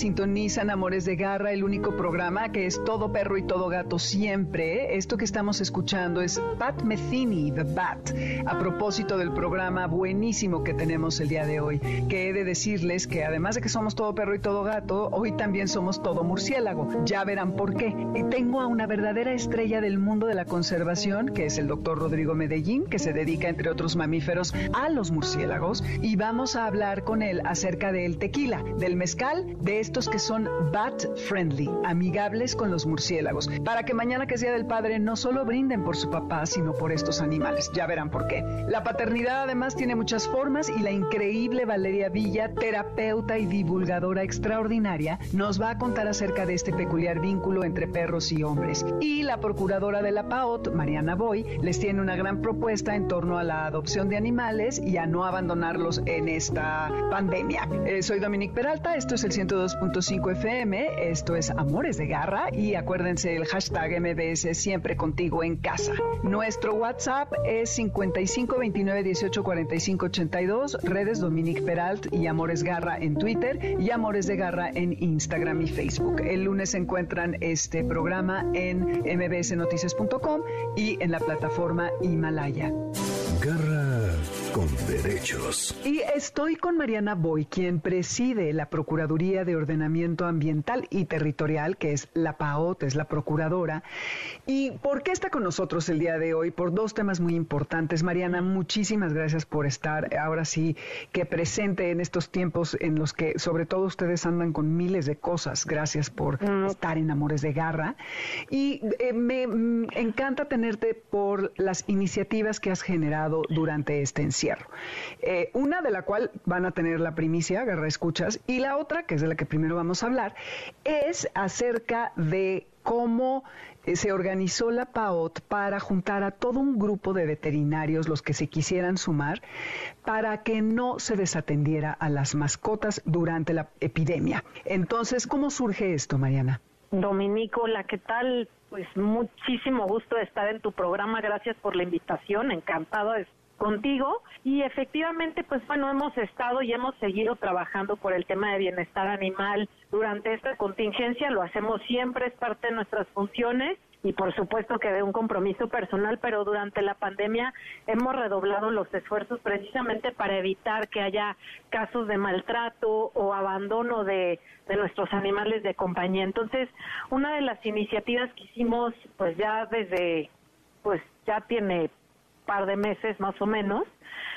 Sintonizan Amores de Garra, el único programa que es todo perro y todo gato siempre. Esto que estamos escuchando es Pat Metheny, The Bat, a propósito del programa buenísimo que tenemos el día de hoy, que he de decirles que además de que somos todo perro y todo gato, hoy también somos todo murciélago. Ya verán por qué. Y tengo a una verdadera estrella del mundo de la conservación, que es el doctor Rodrigo Medellín, que se dedica, entre otros mamíferos, a los murciélagos, y vamos a hablar con él acerca del tequila, del mezcal, de estos que son bat friendly, amigables con los murciélagos, para que mañana que sea del padre no solo brinden por su papá, sino por estos animales. Ya verán por qué. La paternidad además tiene muchas formas y la increíble Valeria Villa, terapeuta y divulgadora extraordinaria, nos va a contar acerca de este peculiar vínculo entre perros y hombres. Y la procuradora de la PAOT, Mariana Boy, les tiene una gran propuesta en torno a la adopción de animales y a no abandonarlos en esta pandemia. Eh, soy Dominique Peralta, esto es el 102 2.5 FM. Esto es Amores de Garra y acuérdense el hashtag MBS siempre contigo en casa. Nuestro WhatsApp es 5529184582, redes Dominique Peralt y Amores Garra en Twitter y Amores de Garra en Instagram y Facebook. El lunes encuentran este programa en mbsnoticias.com y en la plataforma Himalaya. Con derechos. Y estoy con Mariana Boy, quien preside la Procuraduría de Ordenamiento Ambiental y Territorial, que es la PAOT, es la procuradora. ¿Y por qué está con nosotros el día de hoy? Por dos temas muy importantes. Mariana, muchísimas gracias por estar ahora sí que presente en estos tiempos en los que sobre todo ustedes andan con miles de cosas. Gracias por mm. estar en Amores de Garra. Y eh, me mm, encanta tenerte por las iniciativas que has generado durante este encierro. Eh, una de la cual van a tener la primicia, Garra Escuchas, y la otra, que es de la que primero vamos a hablar, es acerca de cómo eh, se organizó la PAOT para juntar a todo un grupo de veterinarios, los que se quisieran sumar, para que no se desatendiera a las mascotas durante la epidemia. Entonces, ¿cómo surge esto, Mariana? Dominico, ¿qué tal? Pues muchísimo gusto de estar en tu programa. Gracias por la invitación. Encantado de contigo y efectivamente pues bueno hemos estado y hemos seguido trabajando por el tema de bienestar animal durante esta contingencia lo hacemos siempre es parte de nuestras funciones y por supuesto que de un compromiso personal, pero durante la pandemia hemos redoblado los esfuerzos precisamente para evitar que haya casos de maltrato o abandono de, de nuestros animales de compañía. Entonces, una de las iniciativas que hicimos, pues ya desde, pues ya tiene par de meses más o menos,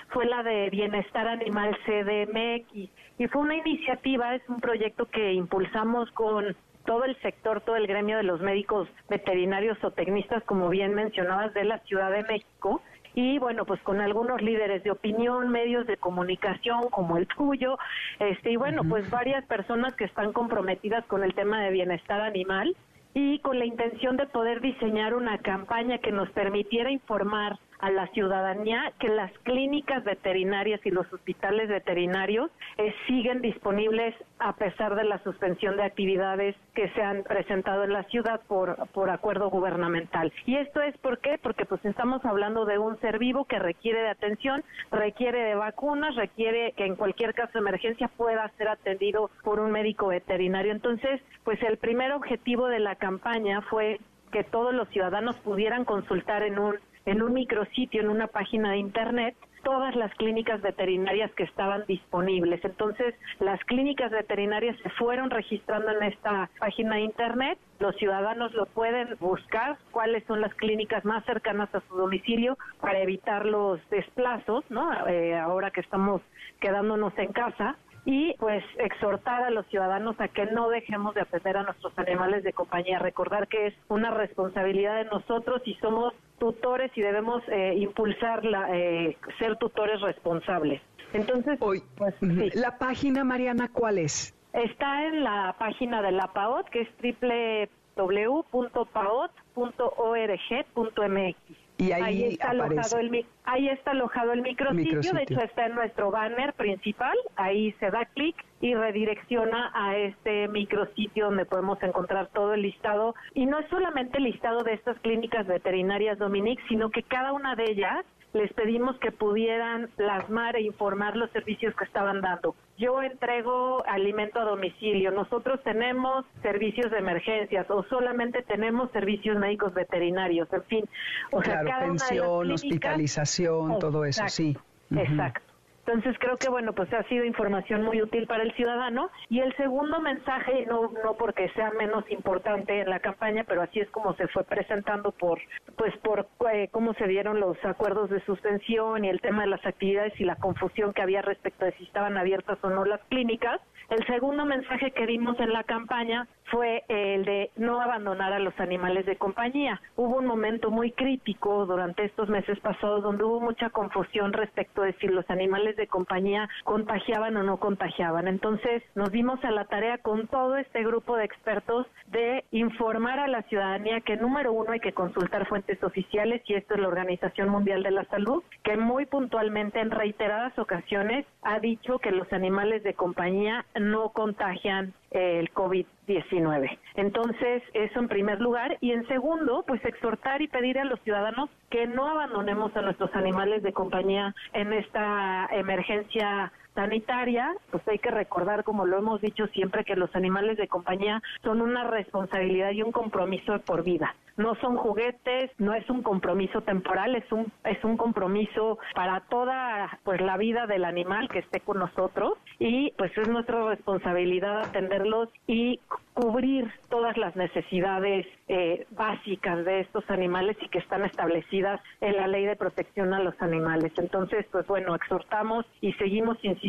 fue la de Bienestar Animal CDMX y fue una iniciativa, es un proyecto que impulsamos con todo el sector, todo el gremio de los médicos veterinarios o tecnistas, como bien mencionabas, de la Ciudad de México, y bueno, pues con algunos líderes de opinión, medios de comunicación como el tuyo, este y bueno, pues varias personas que están comprometidas con el tema de bienestar animal y con la intención de poder diseñar una campaña que nos permitiera informar a la ciudadanía que las clínicas veterinarias y los hospitales veterinarios eh, siguen disponibles a pesar de la suspensión de actividades que se han presentado en la ciudad por, por acuerdo gubernamental. Y esto es por qué? Porque pues estamos hablando de un ser vivo que requiere de atención, requiere de vacunas, requiere que en cualquier caso de emergencia pueda ser atendido por un médico veterinario. Entonces, pues el primer objetivo de la campaña fue que todos los ciudadanos pudieran consultar en un en un micrositio, en una página de internet, todas las clínicas veterinarias que estaban disponibles. Entonces, las clínicas veterinarias se fueron registrando en esta página de Internet. Los ciudadanos lo pueden buscar, cuáles son las clínicas más cercanas a su domicilio para evitar los desplazos, ¿no? Eh, ahora que estamos quedándonos en casa y pues exhortar a los ciudadanos a que no dejemos de atender a nuestros animales de compañía, recordar que es una responsabilidad de nosotros y somos tutores y debemos eh, impulsar la, eh, ser tutores responsables. Entonces, Hoy, pues la página Mariana, ¿cuál es? Está en la página de la PAOT, que es www.paot.org.mx. Y ahí, está alojado el ahí está alojado el micrositio, de hecho está en nuestro banner principal, ahí se da clic y redirecciona a este micrositio donde podemos encontrar todo el listado. Y no es solamente el listado de estas clínicas veterinarias Dominique, sino que cada una de ellas les pedimos que pudieran plasmar e informar los servicios que estaban dando. Yo entrego alimento a domicilio, nosotros tenemos servicios de emergencias o solamente tenemos servicios médicos veterinarios, en fin. O sea, cada pensión, hospitalización, todo eso, sí. Exacto. Entonces creo que bueno, pues ha sido información muy útil para el ciudadano y el segundo mensaje no no porque sea menos importante en la campaña, pero así es como se fue presentando por pues por eh, cómo se dieron los acuerdos de suspensión y el tema de las actividades y la confusión que había respecto de si estaban abiertas o no las clínicas. El segundo mensaje que dimos en la campaña fue el de no abandonar a los animales de compañía. Hubo un momento muy crítico durante estos meses pasados donde hubo mucha confusión respecto de si los animales de compañía contagiaban o no contagiaban. Entonces nos dimos a la tarea con todo este grupo de expertos de informar a la ciudadanía que número uno hay que consultar fuentes oficiales y esto es la Organización Mundial de la Salud, que muy puntualmente en reiteradas ocasiones ha dicho que los animales de compañía no contagian el COVID-19. Entonces, eso en primer lugar. Y en segundo, pues exhortar y pedir a los ciudadanos que no abandonemos a nuestros animales de compañía en esta emergencia sanitaria, pues hay que recordar, como lo hemos dicho siempre, que los animales de compañía son una responsabilidad y un compromiso por vida. No son juguetes, no es un compromiso temporal, es un es un compromiso para toda pues la vida del animal que esté con nosotros y pues es nuestra responsabilidad atenderlos y cubrir todas las necesidades eh, básicas de estos animales y que están establecidas en la ley de protección a los animales. Entonces, pues bueno, exhortamos y seguimos insistiendo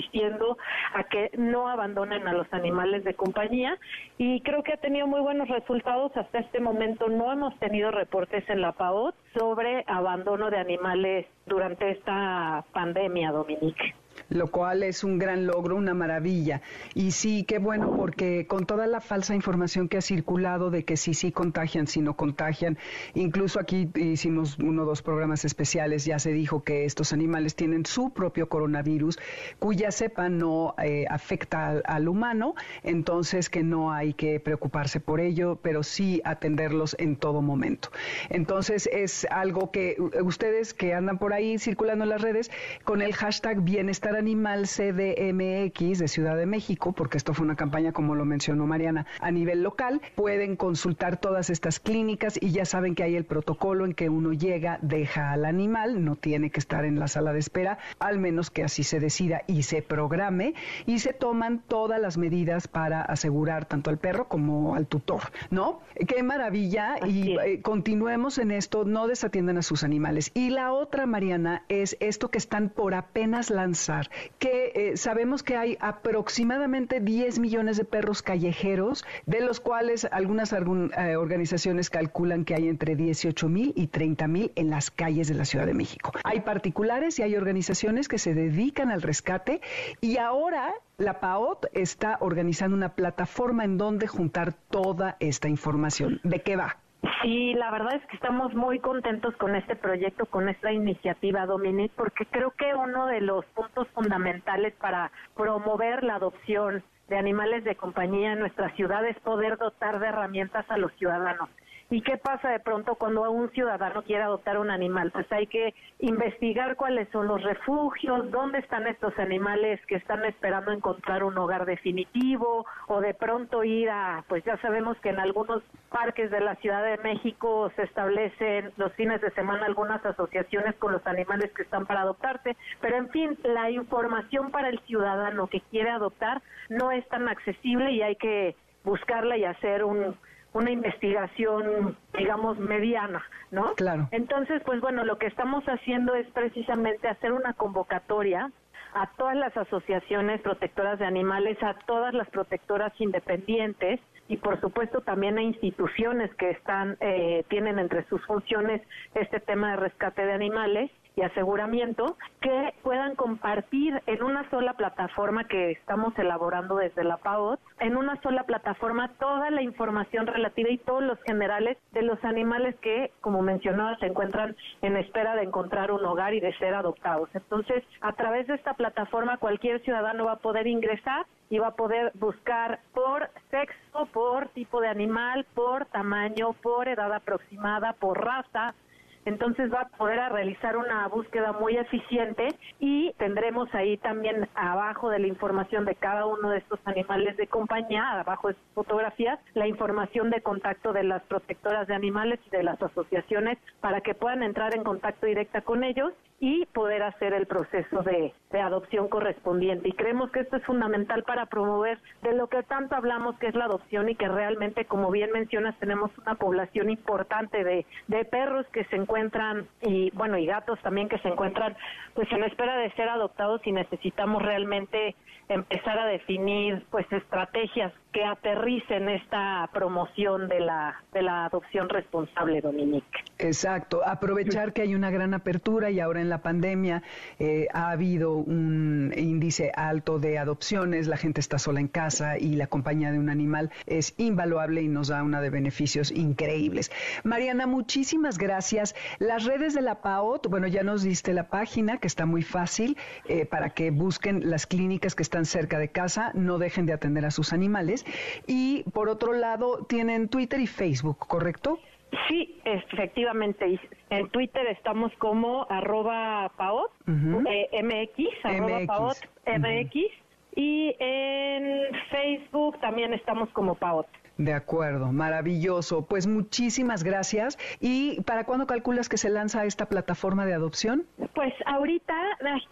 a que no abandonen a los animales de compañía y creo que ha tenido muy buenos resultados. Hasta este momento no hemos tenido reportes en la PAOT sobre abandono de animales durante esta pandemia, Dominique lo cual es un gran logro, una maravilla. Y sí, qué bueno, porque con toda la falsa información que ha circulado de que sí, sí contagian, sí no contagian, incluso aquí hicimos uno o dos programas especiales, ya se dijo que estos animales tienen su propio coronavirus, cuya cepa no eh, afecta al, humano, entonces que no hay que preocuparse por ello, pero sí atenderlos en todo momento. Entonces es algo que ustedes que andan por ahí circulando en las redes, con el hashtag bienestar Animal CDMX de Ciudad de México, porque esto fue una campaña, como lo mencionó Mariana, a nivel local. Pueden consultar todas estas clínicas y ya saben que hay el protocolo en que uno llega, deja al animal, no tiene que estar en la sala de espera, al menos que así se decida y se programe, y se toman todas las medidas para asegurar tanto al perro como al tutor, ¿no? Qué maravilla y eh, continuemos en esto, no desatiendan a sus animales. Y la otra, Mariana, es esto que están por apenas lanzar que eh, sabemos que hay aproximadamente 10 millones de perros callejeros, de los cuales algunas eh, organizaciones calculan que hay entre 18 mil y 30 mil en las calles de la Ciudad de México. Hay particulares y hay organizaciones que se dedican al rescate y ahora la PAOT está organizando una plataforma en donde juntar toda esta información. ¿De qué va? Sí, la verdad es que estamos muy contentos con este proyecto, con esta iniciativa, Dominique, porque creo que uno de los puntos fundamentales para promover la adopción de animales de compañía en nuestra ciudad es poder dotar de herramientas a los ciudadanos. ¿Y qué pasa de pronto cuando un ciudadano quiere adoptar un animal? Pues hay que investigar cuáles son los refugios, dónde están estos animales que están esperando encontrar un hogar definitivo o de pronto ir a, pues ya sabemos que en algunos parques de la Ciudad de México se establecen los fines de semana algunas asociaciones con los animales que están para adoptarse, pero en fin, la información para el ciudadano que quiere adoptar no es tan accesible y hay que buscarla y hacer un una investigación, digamos, mediana, ¿no? Claro. Entonces, pues bueno, lo que estamos haciendo es precisamente hacer una convocatoria a todas las asociaciones protectoras de animales, a todas las protectoras independientes y por supuesto también a instituciones que están eh, tienen entre sus funciones este tema de rescate de animales y aseguramiento que puedan compartir en una sola plataforma que estamos elaborando desde la PAOT, en una sola plataforma toda la información relativa y todos los generales de los animales que, como mencionaba, se encuentran en espera de encontrar un hogar y de ser adoptados. Entonces, a través de esta plataforma cualquier ciudadano va a poder ingresar y va a poder buscar por sexo, por tipo de animal, por tamaño, por edad aproximada, por raza, entonces va a poder realizar una búsqueda muy eficiente y tendremos ahí también abajo de la información de cada uno de estos animales de compañía, abajo de sus fotografías, la información de contacto de las protectoras de animales y de las asociaciones para que puedan entrar en contacto directa con ellos y poder hacer el proceso de, adopción correspondiente. Y creemos que esto es fundamental para promover de lo que tanto hablamos que es la adopción y que realmente, como bien mencionas, tenemos una población importante de, de perros que se encuentran y bueno y gatos también que se encuentran pues en espera de ser adoptados y necesitamos realmente empezar a definir pues estrategias que aterricen esta promoción de la de la adopción responsable, Dominique. Exacto, aprovechar que hay una gran apertura y ahora en la pandemia eh, ha habido un índice alto de adopciones, la gente está sola en casa y la compañía de un animal es invaluable y nos da una de beneficios increíbles. Mariana, muchísimas gracias. Las redes de la PAOT, bueno, ya nos diste la página que está muy fácil eh, para que busquen las clínicas que están cerca de casa, no dejen de atender a sus animales. Y por otro lado, tienen Twitter y Facebook, ¿correcto? Sí, efectivamente. En Twitter estamos como arroba paot, eh, mx, arroba paot, mx. Y en Facebook también estamos como paot. De acuerdo, maravilloso. Pues muchísimas gracias. ¿Y para cuándo calculas que se lanza esta plataforma de adopción? Pues ahorita,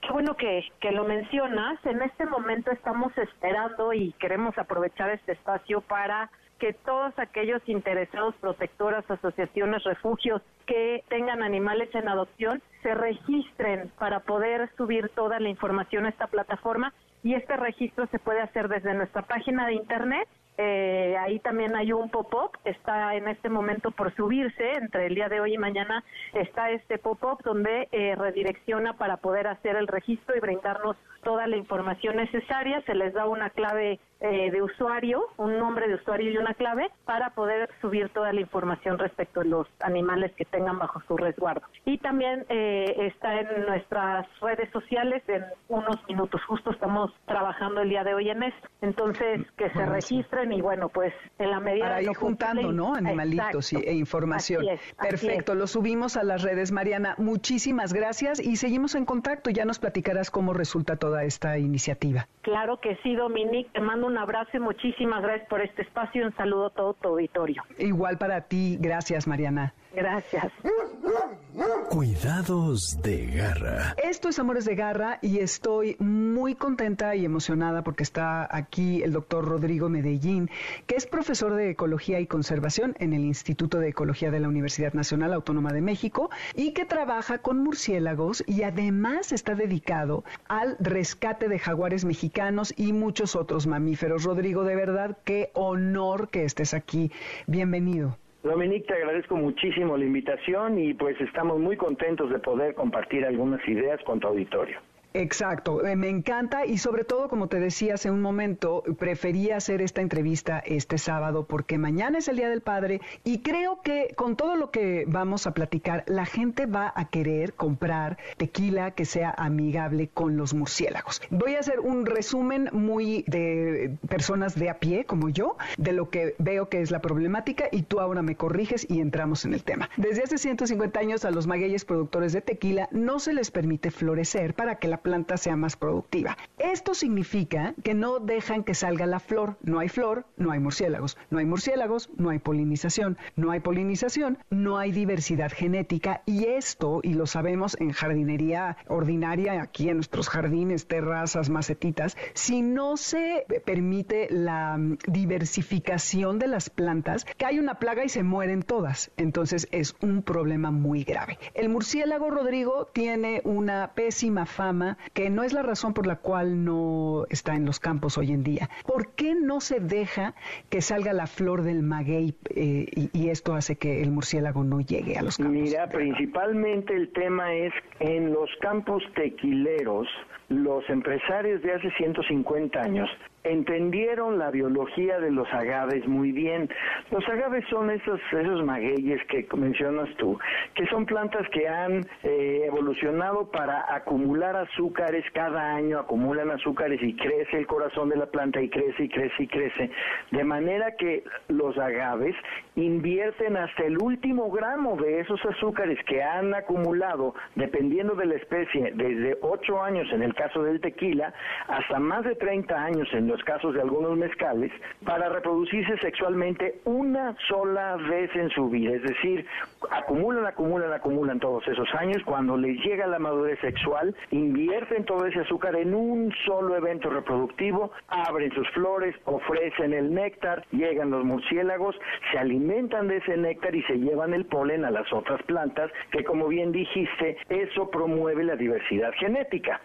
qué bueno que, que lo mencionas. En este momento estamos esperando y queremos aprovechar este espacio para que todos aquellos interesados, protectoras, asociaciones, refugios que tengan animales en adopción se registren para poder subir toda la información a esta plataforma y este registro se puede hacer desde nuestra página de internet eh, ahí también hay un pop-up, está en este momento por subirse, entre el día de hoy y mañana está este pop-up donde eh, redirecciona para poder hacer el registro y brindarnos toda la información necesaria, se les da una clave eh, de usuario, un nombre de usuario y una clave para poder subir toda la información respecto a los animales que tengan bajo su resguardo. Y también eh, está en nuestras redes sociales en unos minutos, justo estamos trabajando el día de hoy en esto. Entonces, que se registren y bueno, pues en la medida Para ir juntando, ¿no? Animalitos e información. Perfecto, lo subimos a las redes, Mariana. Muchísimas gracias y seguimos en contacto. Ya nos platicarás cómo resulta todo esta iniciativa. Claro que sí, Dominique. Te mando un abrazo y muchísimas gracias por este espacio y un saludo a todo tu auditorio. Igual para ti. Gracias, Mariana. Gracias. Cuidados de garra. Esto es Amores de Garra y estoy muy contenta y emocionada porque está aquí el doctor Rodrigo Medellín, que es profesor de Ecología y Conservación en el Instituto de Ecología de la Universidad Nacional Autónoma de México y que trabaja con murciélagos y además está dedicado al rescate de jaguares mexicanos y muchos otros mamíferos. Rodrigo, de verdad, qué honor que estés aquí. Bienvenido. Dominique, te agradezco muchísimo la invitación y pues estamos muy contentos de poder compartir algunas ideas con tu auditorio. Exacto, eh, me encanta y sobre todo, como te decía hace un momento, prefería hacer esta entrevista este sábado porque mañana es el Día del Padre y creo que con todo lo que vamos a platicar, la gente va a querer comprar tequila que sea amigable con los murciélagos. Voy a hacer un resumen muy de personas de a pie, como yo, de lo que veo que es la problemática y tú ahora me corriges y entramos en el tema. Desde hace 150 años a los magueyes productores de tequila no se les permite florecer para que la planta sea más productiva. Esto significa que no dejan que salga la flor. No hay flor, no hay murciélagos. No hay murciélagos, no hay polinización. No hay polinización, no hay diversidad genética. Y esto, y lo sabemos en jardinería ordinaria, aquí en nuestros jardines, terrazas, macetitas, si no se permite la mm, diversificación de las plantas, cae una plaga y se mueren todas. Entonces es un problema muy grave. El murciélago, Rodrigo, tiene una pésima fama que no es la razón por la cual no está en los campos hoy en día. ¿Por qué no se deja que salga la flor del maguey eh, y, esto hace que el murciélago no llegue a los campos? Mira, principalmente el tema es en los campos tequileros, los empresarios de hace 150 años entendieron la biología de los agaves muy bien. Los agaves son esos, esos magueyes que mencionas tú, que son plantas que han eh, evolucionado para acumular azúcares cada año, acumulan azúcares y crece el corazón de la planta y crece y crece y crece. De manera que los agaves invierten hasta el último gramo de esos azúcares que han acumulado, dependiendo de la especie, desde 8 años en el caso del tequila, hasta más de 30 años en los casos de algunos mezcales, para reproducirse sexualmente una sola vez en su vida. Es decir, acumulan, acumulan, acumulan todos esos años. Cuando les llega la madurez sexual, invierten todo ese azúcar en un solo evento reproductivo, abren sus flores, ofrecen el néctar, llegan los murciélagos, se alimentan de ese néctar y se llevan el polen a las otras plantas, que como bien dijiste, eso promueve la diversidad genética.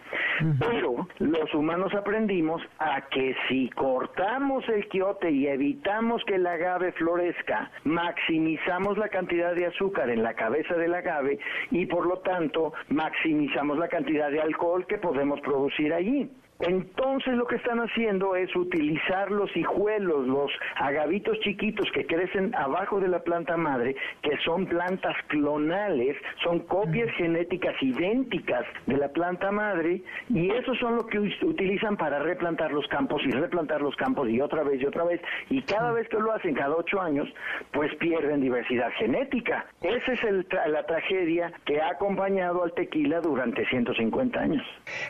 Pero los humanos aprendimos a que si cortamos el quiote y evitamos que el agave florezca, maximizamos la cantidad de azúcar en la cabeza del agave y por lo tanto maximizamos la cantidad de alcohol que podemos producir allí. Entonces lo que están haciendo es utilizar los hijuelos, los agavitos chiquitos que crecen abajo de la planta madre, que son plantas clonales, son copias genéticas idénticas de la planta madre, y esos son lo que utilizan para replantar los campos y replantar los campos y otra vez y otra vez, y cada vez que lo hacen, cada ocho años, pues pierden diversidad genética. Esa es la tragedia que ha acompañado al tequila durante 150 años.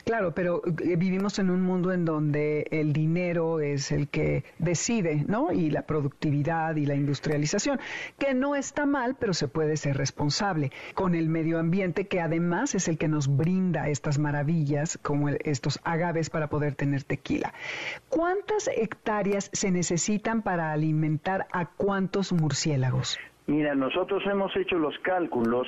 Claro, pero eh, vivimos en un mundo en donde el dinero es el que decide, ¿no? Y la productividad y la industrialización, que no está mal, pero se puede ser responsable con el medio ambiente, que además es el que nos brinda estas maravillas, como estos agaves para poder tener tequila. ¿Cuántas hectáreas se necesitan para alimentar a cuántos murciélagos? Mira, nosotros hemos hecho los cálculos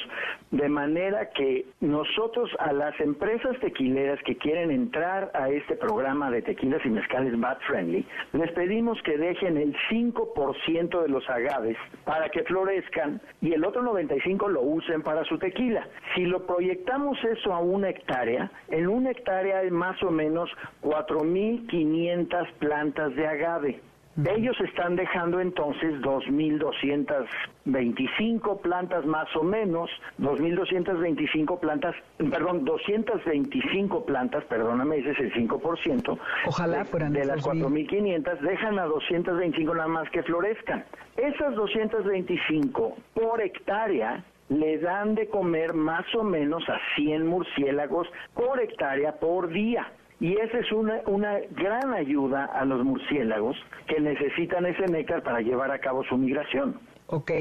de manera que nosotros a las empresas tequileras que quieren entrar a este programa de tequilas y mezcales Bat Friendly, les pedimos que dejen el 5% de los agaves para que florezcan y el otro 95% lo usen para su tequila. Si lo proyectamos eso a una hectárea, en una hectárea hay más o menos 4.500 plantas de agave. Ellos están dejando entonces 2.225 plantas más o menos, 2.225 plantas, perdón, 225 plantas, perdóname, ese es el 5%. Ojalá fueran De las 4.500 dejan a 225 nada más que florezcan. Esas 225 por hectárea le dan de comer más o menos a 100 murciélagos por hectárea por día. Y esa es una, una gran ayuda a los murciélagos que necesitan ese néctar para llevar a cabo su migración. Ok,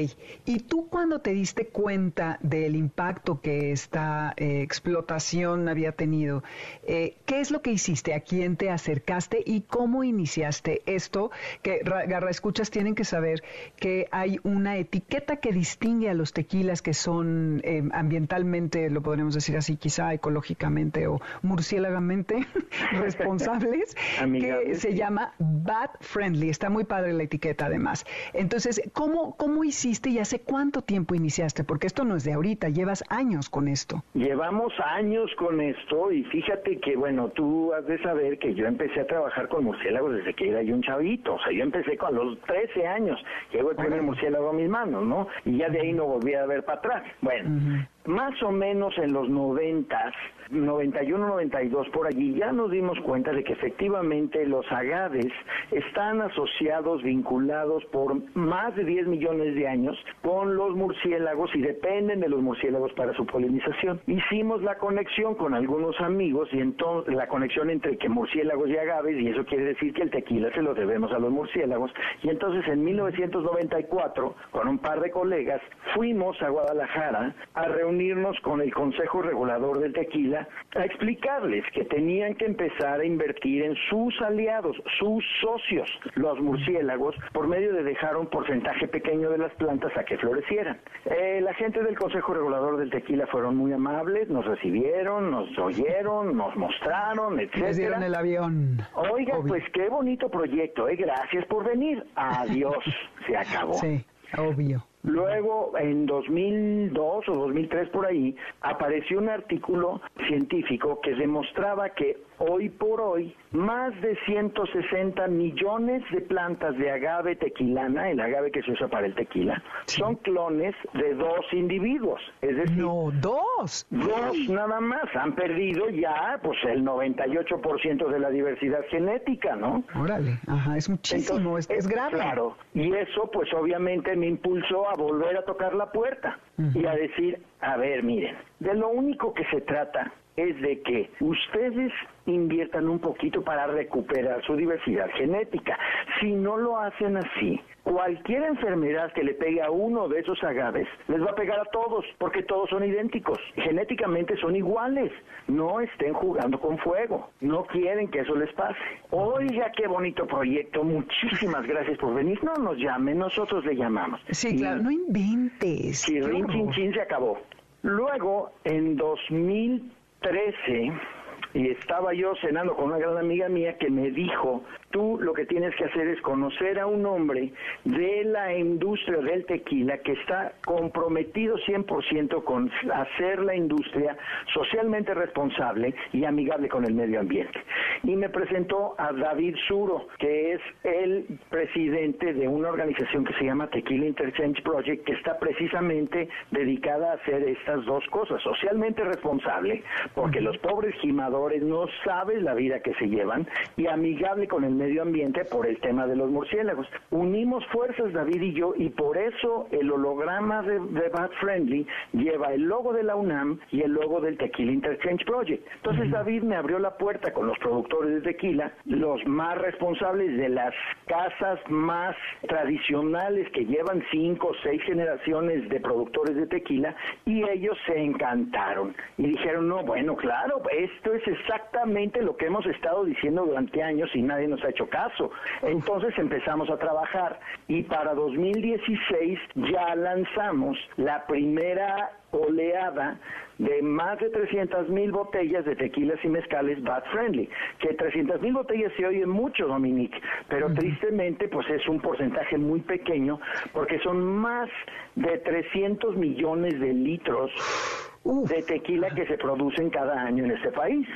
¿y tú cuando te diste cuenta del impacto que esta eh, explotación había tenido, eh, qué es lo que hiciste? ¿A quién te acercaste y cómo iniciaste esto? Que Garra Escuchas tienen que saber que hay una etiqueta que distingue a los tequilas que son eh, ambientalmente, lo podríamos decir así, quizá ecológicamente o murciélagamente responsables, que se llama Bat Friendly. Está muy padre la etiqueta además. Entonces, ¿cómo, cómo hiciste y hace cuánto tiempo iniciaste? Porque esto no es de ahorita, llevas años con esto. Llevamos años con esto y fíjate que, bueno, tú has de saber que yo empecé a trabajar con murciélagos desde que era yo un chavito. O sea, yo empecé con los 13 años. Llegó el primer murciélago a mis manos, ¿no? Y ya de ahí no volví a ver para atrás. Bueno, más o menos en los noventas, 91, 92 por allí, ya nos dimos cuenta de que efectivamente los agaves están asociados, vinculados por más de 10 millones de años con los murciélagos y dependen de los murciélagos para su polinización. Hicimos la conexión con algunos amigos y entonces la conexión entre que murciélagos y agaves y eso quiere decir que el tequila se lo debemos a los murciélagos y entonces en 1994 con un par de colegas fuimos a Guadalajara a reunir reunirnos con el Consejo Regulador del Tequila a explicarles que tenían que empezar a invertir en sus aliados, sus socios, los murciélagos, por medio de dejar un porcentaje pequeño de las plantas a que florecieran. Eh, la gente del Consejo Regulador del Tequila fueron muy amables, nos recibieron, nos oyeron, nos mostraron, etcétera. Les dieron el avión. Oiga, pues qué bonito proyecto, eh, gracias por venir. Adiós, se acabó. Sí, obvio. Luego, en 2002 o 2003 por ahí, apareció un artículo científico que demostraba que hoy por hoy más de 160 millones de plantas de agave tequilana, el agave que se usa para el tequila, son clones de dos individuos. Es decir, No, dos. dos nada más. Han perdido ya pues el 98% de la diversidad genética, ¿no? Órale, ajá, es muchísimo, Entonces, es, es grave. Claro, y eso pues obviamente me impulsó a volver a tocar la puerta y a decir, a ver, miren, de lo único que se trata es de que ustedes inviertan un poquito para recuperar su diversidad genética. Si no lo hacen así, cualquier enfermedad que le pegue a uno de esos agaves les va a pegar a todos, porque todos son idénticos, genéticamente son iguales. No estén jugando con fuego, no quieren que eso les pase. Oiga, qué bonito proyecto, muchísimas gracias por venir. No nos llamen, nosotros le llamamos. Sí, Y- claro, no inventes. Rin, chin, chin, se acabó. Luego, en 2013, y estaba yo cenando con una gran amiga mía que me dijo, tú lo que tienes que hacer es conocer a un hombre de la industria del tequila que está comprometido 100% con hacer la industria socialmente responsable y amigable con el medio ambiente. Y me presentó a David Suro, que es el presidente de una organización que se llama Tequila Interchange Project, que está precisamente dedicada a hacer estas dos cosas, socialmente responsable, porque los pobres gimadores no saben la vida que se llevan, y amigable con el medio ambiente por el tema de los murciélagos. Unimos fuerzas, David y yo, y por eso el holograma de, de Bat Friendly lleva el logo de la UNAM y el logo del Tequila Interchange Project. Entonces David me abrió la puerta con los productores de tequila, los más responsables de las casas más tradicionales que llevan cinco o seis generaciones de productores de tequila, y ellos se encantaron y dijeron, no, bueno, claro, esto es exactamente lo que hemos estado diciendo durante años y nadie nos ha hecho caso. Entonces empezamos a trabajar y para 2016 ya lanzamos la primera oleada de más de 300 mil botellas de tequilas y mezcales Bat Friendly, que 300 mil botellas se oye mucho, Dominique, pero tristemente pues es un porcentaje muy pequeño porque son más de 300 millones de litros Uf. de tequila que se producen cada año en este país.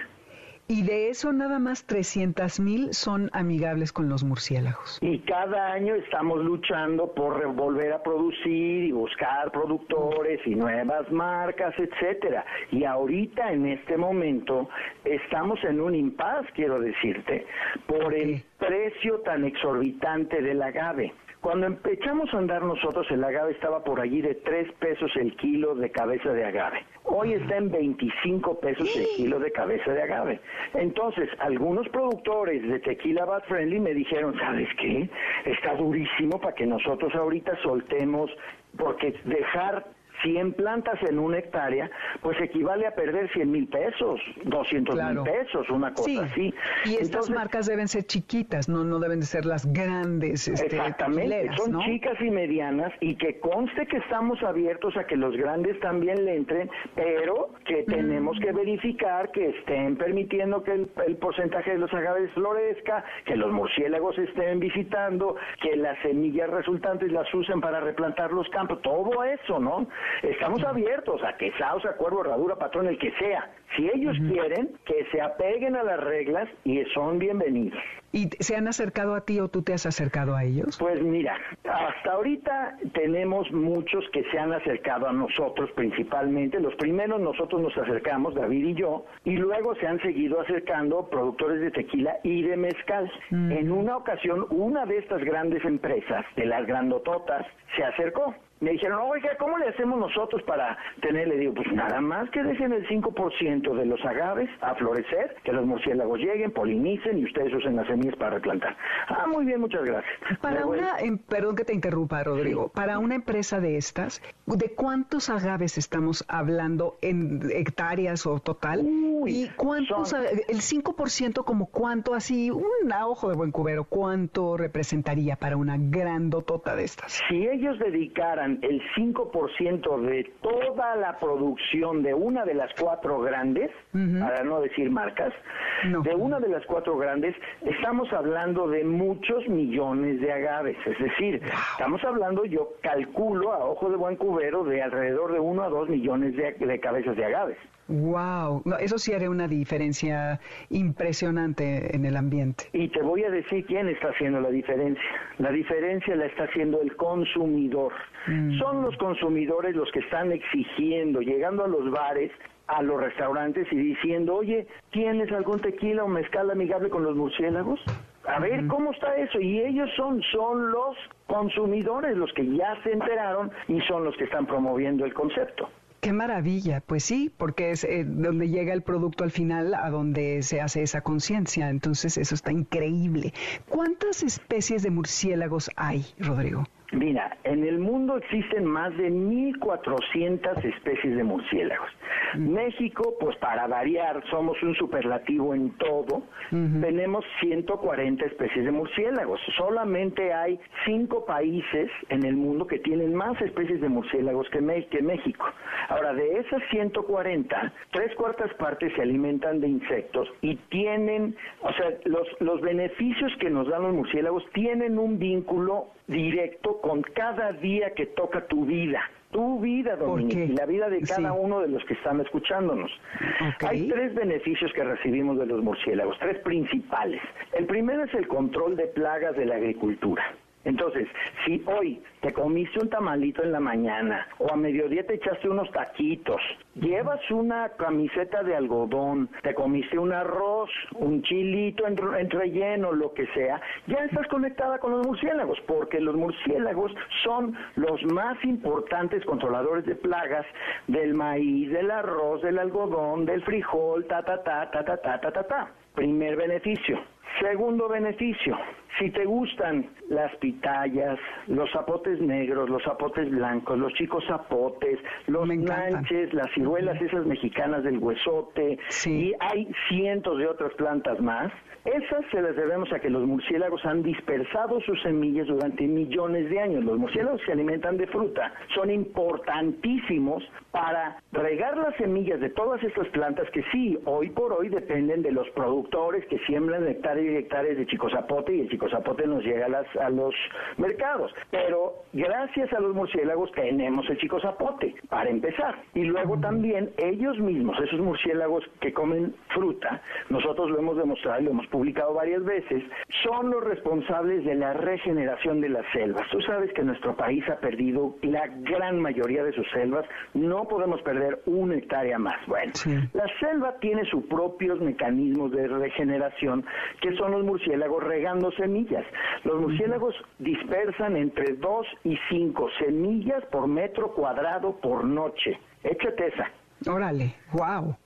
Y de eso nada más 300 mil son amigables con los murciélagos. Y cada año estamos luchando por volver a producir y buscar productores y nuevas marcas, etcétera. Y ahorita en este momento estamos en un impas, quiero decirte, por el precio tan exorbitante del agave. Cuando empe- echamos a andar nosotros, el agave estaba por allí de 3 pesos el kilo de cabeza de agave. Hoy está en 25 pesos el kilo de cabeza de agave. Entonces, algunos productores de tequila Bad Friendly me dijeron, ¿sabes qué? Está durísimo para que nosotros ahorita soltemos, porque dejar 100 plantas en una hectárea, pues equivale a perder 100 mil pesos, 200 Claro. mil pesos, una cosa Sí, así. y estas marcas deben ser chiquitas, no no deben de ser las grandes este, Exactamente, son ¿no? chicas y medianas y que conste que estamos abiertos a que los grandes también le entren, pero que tenemos que verificar que estén permitiendo que el, el porcentaje de los agaves florezca, que los murciélagos estén visitando, que las semillas resultantes las usen para replantar los campos, todo eso, ¿no? Estamos abiertos a que sausa, cuervo, herradura, patrón, el que sea. Si ellos quieren, que se apeguen a las reglas y son bienvenidos. ¿Y se han acercado a ti o tú te has acercado a ellos? Pues mira, hasta ahorita tenemos muchos que se han acercado a nosotros principalmente. Los primeros nosotros nos acercamos, David y yo, y luego se han seguido acercando productores de tequila y de mezcal. En una ocasión, una de estas grandes empresas, de las grandototas, se acercó. Me dijeron, oiga, ¿cómo le hacemos nosotros para tener? Le digo, pues nada más que dejen el 5% de los agaves a florecer, que los murciélagos lleguen, polinicen y ustedes usen las semillas para replantar. Ah, muy bien, muchas gracias. Para una, em, perdón que te interrumpa, Rodrigo, para una empresa de estas, ¿de cuántos agaves estamos hablando en hectáreas o total? ¿Y cuántos, el 5% como cuánto, así, un ojo de buen cubero, cuánto representaría para una gran dotota de estas? Si ellos dedicaran el 5% de toda la producción de una de las cuatro grandes, para no decir marcas, de una de las cuatro grandes, estamos hablando de muchos millones de agaves. Es decir, estamos hablando, yo calculo a ojo de buen cubero, de alrededor de uno a dos millones de, de cabezas de agaves. Wow, eso sí haría una diferencia impresionante en el ambiente. Y te voy a decir quién está haciendo la diferencia. La diferencia la está haciendo el consumidor. Mm. Son los consumidores los que están exigiendo, llegando a los bares, a los restaurantes y diciendo, oye, ¿tienes algún tequila o mezcal amigable con los murciélagos? A ver, ¿cómo está eso? Y ellos son, son los consumidores los que ya se enteraron y son los que están promoviendo el concepto. Qué maravilla, pues sí, porque es eh, donde llega el producto al final, a donde se hace esa conciencia. Entonces, eso está increíble. ¿Cuántas especies de murciélagos hay, Rodrigo? Mira, en el mundo existen más de 1.400 especies de murciélagos. México, pues para variar, somos un superlativo en todo. Tenemos 140 especies de murciélagos. Solamente hay cinco países en el mundo que tienen más especies de murciélagos que, que México. Ahora, de esas 140, tres cuartas partes se alimentan de insectos y tienen, o sea, los, los beneficios que nos dan los murciélagos tienen un vínculo directo con cada día que toca tu vida. Tu vida, Dominique, y la vida de cada uno de los que están escuchándonos. Hay tres beneficios que recibimos de los murciélagos, tres principales. El primero es el control de plagas de la agricultura. Entonces, si hoy te comiste un tamalito en la mañana o a mediodía te echaste unos taquitos, llevas una camiseta de algodón, te comiste un arroz, un chilito en, relleno, lo que sea, ya estás conectada con los murciélagos, porque los murciélagos son los más importantes controladores de plagas del maíz, del arroz, del algodón, del frijol, ta ta ta ta ta ta ta ta. ta. Primer beneficio. Segundo beneficio, si te gustan las pitayas, los zapotes negros, los zapotes blancos, los chicos zapotes, los manches, las ciruelas esas mexicanas del huesote, y hay cientos de otras plantas más, esas se las debemos a que los murciélagos han dispersado sus semillas durante millones de años. Los murciélagos se alimentan de fruta, son importantísimos para regar las semillas de todas estas plantas que sí, hoy por hoy dependen de los productores que siembran hectáreas y hectáreas de chico zapote y el chico zapote nos llega a, las, a los mercados. Pero gracias a los murciélagos tenemos el chico zapote, para empezar. Y luego también ellos mismos, esos murciélagos que comen fruta, nosotros lo hemos demostrado y lo hemos publicado varias veces, son los responsables de la regeneración de las selvas. Tú sabes que nuestro país ha perdido la gran mayoría de sus selvas, no podemos perder una hectárea más. Bueno, la selva tiene sus propios mecanismos de regeneración, que son los murciélagos regando semillas. Los murciélagos dispersan entre 2 y 5 semillas por metro cuadrado por noche. Échate esa. Órale, wow.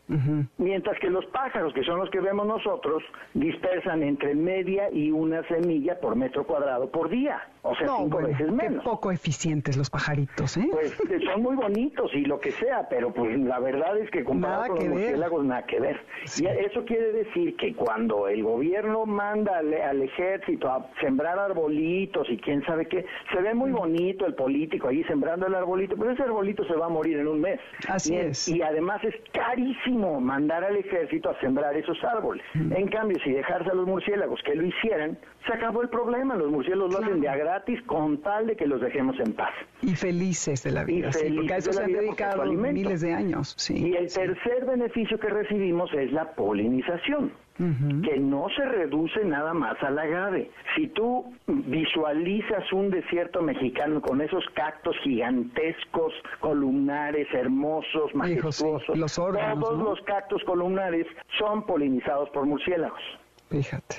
Mientras que los pájaros, que son los que vemos nosotros, dispersan entre media y una semilla por metro cuadrado por día. O sea, cinco veces menos. poco eficientes los pajaritos, ¿eh? Pues son muy bonitos y lo que sea, pero pues la verdad es que comparado con los murciélagos, nada que ver. Y eso quiere decir que cuando el gobierno manda al, ejército a sembrar arbolitos y quién sabe qué, se ve muy bonito el político ahí sembrando el arbolito, pero ese arbolito se va a morir en un mes. Así es. Y además es carísimo mandar al ejército a sembrar esos árboles. En cambio, si dejarse a los murciélagos que lo hicieran, se acabó el problema. Los murciélagos lo hacen de a gratis con tal de que los dejemos en paz. Y felices de la vida, sí, porque a eso se han dedicado miles de años. Sí, y el tercer beneficio que recibimos es la polinización que no se reduce nada más al agave. Si tú visualizas un desierto mexicano con esos cactos gigantescos, columnares, hermosos, majestuosos, los todos los cactos columnares son polinizados por murciélagos. Fíjate.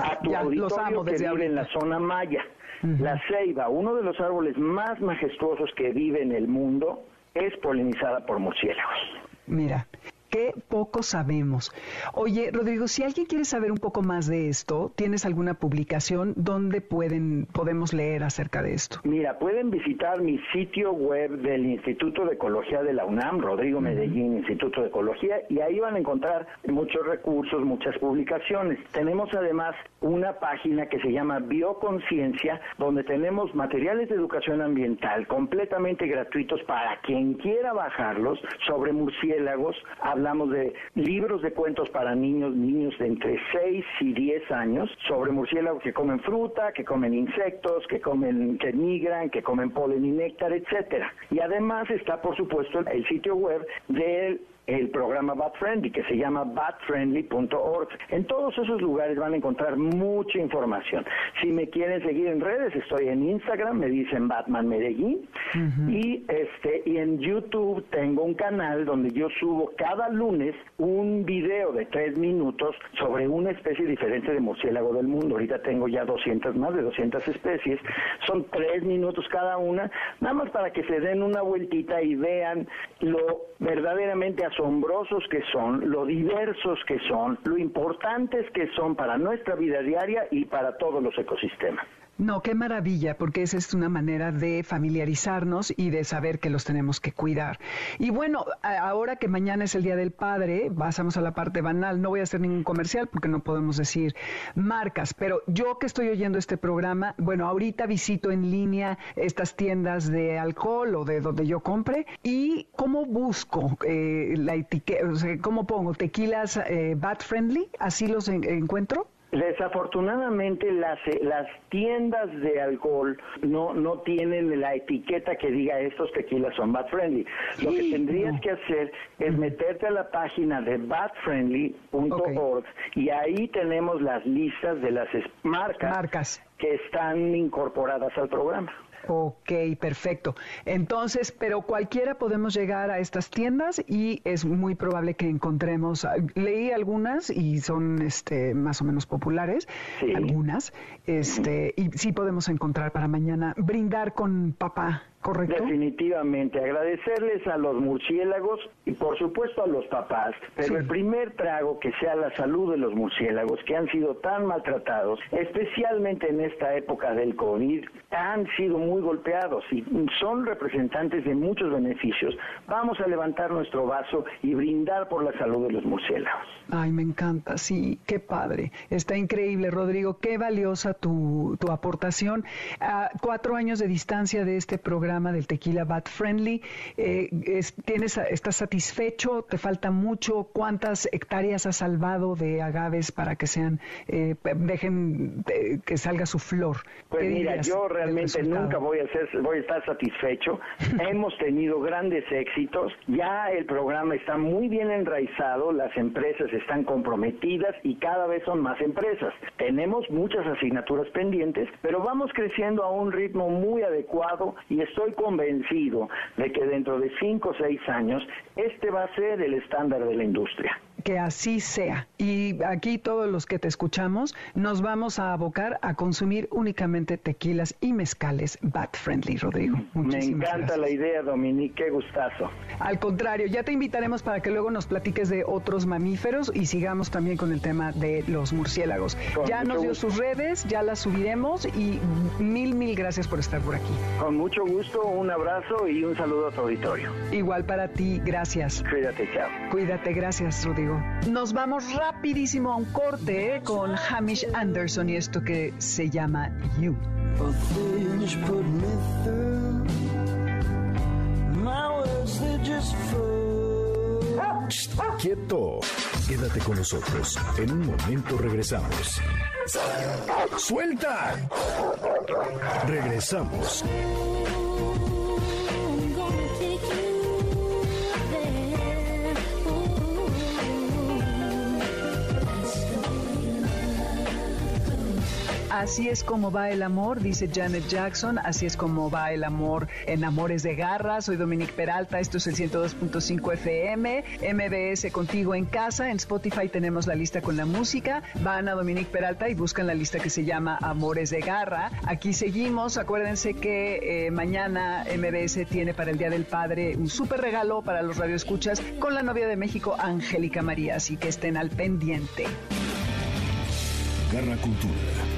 a tu auditorio que vive en la zona maya La ceiba, uno de los árboles más majestuosos que vive en el mundo, es polinizada por murciélagos. Mira, Qué poco sabemos. Oye, Rodrigo, si alguien quiere saber un poco más de esto, ¿tienes alguna publicación donde pueden podemos leer acerca de esto? Mira, pueden visitar mi sitio web del Instituto de Ecología de la UNAM, Rodrigo Medellín, Instituto de Ecología, y ahí van a encontrar muchos recursos, muchas publicaciones. Tenemos además una página que se llama Bioconciencia, donde tenemos materiales de educación ambiental completamente gratuitos para quien quiera bajarlos sobre murciélagos, hablamos de libros de cuentos para niños, niños de entre 6 y 10 años, sobre murciélagos que comen fruta, que comen insectos, que comen, que migran, que comen polen y néctar, etcétera. Y además está, por supuesto, el sitio web del el programa Bat Friendly, que se llama batfriendly.org. En todos esos lugares van a encontrar mucha información. Si me quieren seguir en redes, estoy en Instagram, me dicen Batman Medellín, y este y en YouTube tengo un canal donde yo subo cada lunes un video de tres minutos sobre una especie diferente de murciélago del mundo. Ahorita tengo ya 200 más de 200 especies, son tres minutos cada una, nada más para que se den una vueltita y vean lo verdaderamente asombrosos que son, lo diversos que son, lo importantes que son para nuestra vida diaria y para todos los ecosistemas. No, qué maravilla, porque esa es una manera de familiarizarnos y de saber que los tenemos que cuidar. Y bueno, ahora que mañana es el Día del Padre, pasamos a la parte banal. No voy a hacer ningún comercial porque no podemos decir marcas, pero yo que estoy oyendo este programa, bueno, ahorita visito en línea estas tiendas de alcohol o de donde yo compre y cómo busco eh, la etiqueta, o sea, cómo pongo tequilas eh, bat friendly, así los encuentro. Desafortunadamente las, eh, las tiendas de alcohol no, no tienen la etiqueta que diga estos tequilas son bad friendly. Lo que tendrías que hacer es meterte a la página de badfriendly.org y ahí tenemos las listas de las marcas. que están incorporadas al programa. Ok, perfecto. Entonces, pero cualquiera podemos llegar a estas tiendas y es muy probable que encontremos. Ah, leí algunas y son este, más o menos populares, algunas, este, y sí podemos encontrar para mañana brindar con papá Correcto. Definitivamente, agradecerles a los murciélagos y por supuesto a los papás, pero el primer trago que sea la salud de los murciélagos que han sido tan maltratados, especialmente en esta época del COVID, han sido muy golpeados y son representantes de muchos beneficios. Vamos a levantar nuestro vaso y brindar por la salud de los murciélagos. Ay, me encanta, sí, qué padre. Está increíble, Rodrigo, qué valiosa tu, tu aportación. A cuatro años de distancia de este programa del Tequila Bat Friendly. Eh, tienes, ¿Estás satisfecho? ¿Te falta mucho? ¿Cuántas hectáreas has salvado de agaves para que sean, eh, dejen que salga su flor? Pues mira, yo realmente nunca voy a, ser, voy a estar satisfecho. Hemos tenido grandes éxitos. Ya el programa está muy bien enraizado. Las empresas están comprometidas y cada vez son más empresas. Tenemos muchas asignaturas pendientes, pero vamos creciendo a un ritmo muy adecuado y estoy estoy convencido de que dentro de cinco o seis años este va a ser el estándar de la industria que así sea. Y aquí todos los que te escuchamos nos vamos a abocar a consumir únicamente tequilas y mezcales bat friendly, Rodrigo. Me encanta la idea, Dominique, qué gustazo. Al contrario, ya te invitaremos para que luego nos platiques de otros mamíferos y sigamos también con el tema de los murciélagos. ya nos dio sus redes, ya las subiremos y mil, mil gracias por estar por aquí. Con mucho gusto, un abrazo y un saludo a tu auditorio. Igual para ti, gracias. Cuídate, chao. Cuídate, gracias, Rodrigo. Nos vamos rapidísimo a un corte eh, con Hamish Anderson y esto que se llama You. Quieto. Quédate con nosotros. En un momento regresamos. ¡Suelta! Regresamos. Así es como va el amor, dice Janet Jackson. Así es como va el amor en Amores de Garra. Soy Dominique Peralta. Esto es el 102.5 FM. MBS contigo en casa. En Spotify tenemos la lista con la música. Van a Dominique Peralta y buscan la lista que se llama Amores de Garra. Aquí seguimos. Acuérdense que eh, mañana MBS tiene para el Día del Padre un súper regalo para los radioescuchas con la novia de México, Angélica María. Así que estén al pendiente. Garra Cultura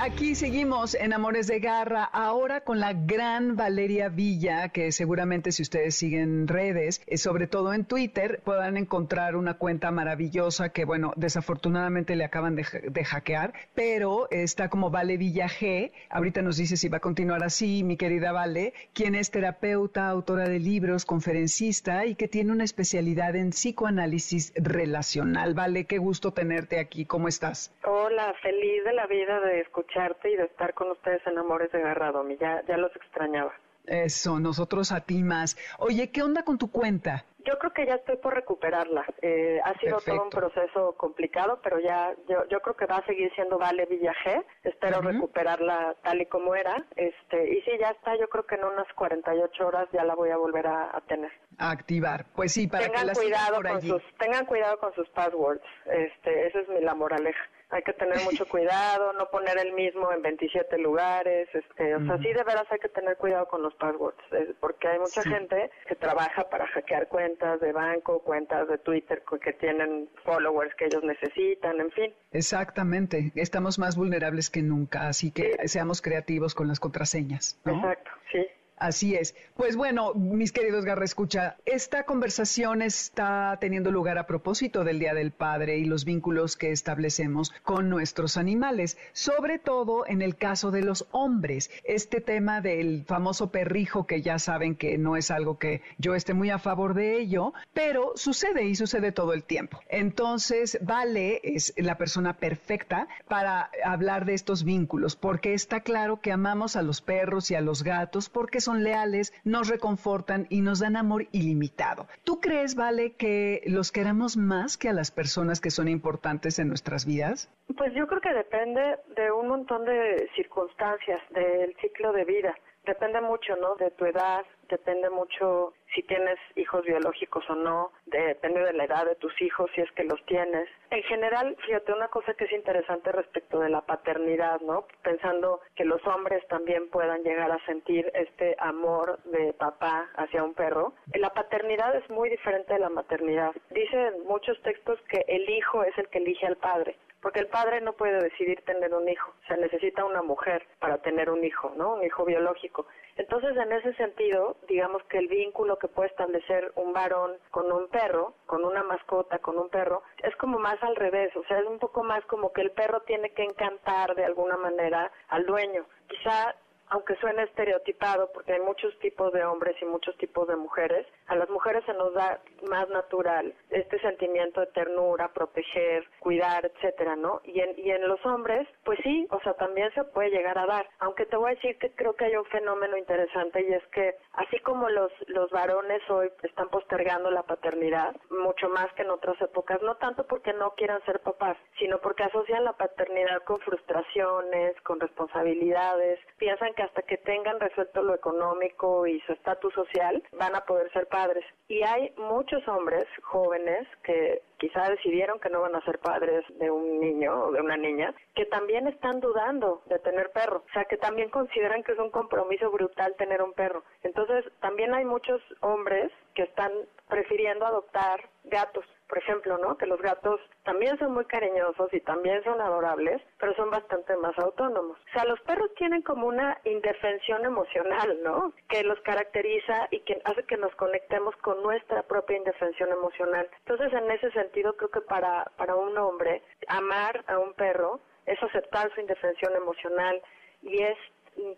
aquí seguimos en Amores de Garra, ahora con la gran Valeria Villa, que seguramente si ustedes siguen redes, eh, sobre todo en Twitter, puedan encontrar una cuenta maravillosa que, bueno, desafortunadamente le acaban de, hackear, pero está como Vale Villa G. Ahorita nos dice si va a continuar así, mi querida Vale, quien es terapeuta, autora de libros, conferencista y que tiene una especialidad en psicoanálisis relacional. Vale, qué gusto tenerte aquí. ¿Cómo estás? Hola, feliz de la vida de escuchar escucharte y de estar con ustedes en Amores de Garradomi. Ya, ya los extrañaba. Eso, nosotros a ti más. Oye, ¿qué onda con tu cuenta? Yo creo que ya estoy por recuperarla. Eh, ha sido todo un proceso complicado, pero ya yo, yo creo que va a seguir siendo Vale Villaje. Espero recuperarla tal y como era. Este y sí, ya está. Yo creo que en unas 48 horas ya la voy a volver a, tener. A activar. Pues sí, para tengan que cuidado con sus tengan cuidado con sus passwords. Este, esa es mi, la moraleja hay que tener mucho cuidado, no poner el mismo en 27 lugares, este, o sea, sí de veras hay que tener cuidado con los passwords, porque hay mucha gente que trabaja para hackear cuentas de banco, cuentas de Twitter que tienen followers que ellos necesitan, en fin. Exactamente, estamos más vulnerables que nunca, así que seamos creativos con las contraseñas. Exacto, sí. Así es. Pues bueno, mis queridos Garra Escucha, esta conversación está teniendo lugar a propósito del Día del Padre y los vínculos que establecemos con nuestros animales, sobre todo en el caso de los hombres. Este tema del famoso perrijo, que ya saben que no es algo que yo esté muy a favor de ello, pero sucede y sucede todo el tiempo. Entonces, Vale es la persona perfecta para hablar de estos vínculos, porque está claro que amamos a los perros y a los gatos, porque son leales, nos reconfortan y nos dan amor ilimitado. ¿Tú crees, Vale, que los queremos más que a las personas que son importantes en nuestras vidas? Pues yo creo que depende de un montón de circunstancias del ciclo de vida. Depende mucho, ¿no? De tu edad, depende mucho si tienes hijos biológicos o no, depende de la edad de tus hijos si es que los tienes. En general, fíjate, una cosa que es interesante respecto de la paternidad, ¿no? Pensando que los hombres también puedan llegar a sentir este amor de papá hacia un perro. La paternidad es muy diferente de la maternidad. Dicen muchos textos que el hijo es el que elige al padre porque el padre no puede decidir tener un hijo, se necesita una mujer para tener un hijo, ¿no? Un hijo biológico. Entonces, en ese sentido, digamos que el vínculo que puede establecer un varón con un perro, con una mascota, con un perro, es como más al revés, o sea, es un poco más como que el perro tiene que encantar de alguna manera al dueño. Quizá aunque suene estereotipado, porque hay muchos tipos de hombres y muchos tipos de mujeres, a las mujeres se nos da más natural este sentimiento de ternura, proteger, cuidar, etcétera, ¿no? Y en, y en los hombres, pues sí, o sea, también se puede llegar a dar. Aunque te voy a decir que creo que hay un fenómeno interesante y es que así como los, los varones hoy están postergando la paternidad, mucho más que en otras épocas, no tanto porque no quieran ser papás, sino porque asocian la paternidad con frustraciones, con responsabilidades, piensan que hasta que tengan resuelto lo económico y su estatus social van a poder ser padres. Y hay muchos hombres jóvenes que quizá decidieron que no van a ser padres de un niño o de una niña, que también están dudando de tener perro, o sea, que también consideran que es un compromiso brutal tener un perro. Entonces, también hay muchos hombres que están prefiriendo adoptar gatos por ejemplo, ¿no? Que los gatos también son muy cariñosos y también son adorables, pero son bastante más autónomos. O sea, los perros tienen como una indefensión emocional, ¿no? Que los caracteriza y que hace que nos conectemos con nuestra propia indefensión emocional. Entonces, en ese sentido, creo que para, para un hombre, amar a un perro es aceptar su indefensión emocional y es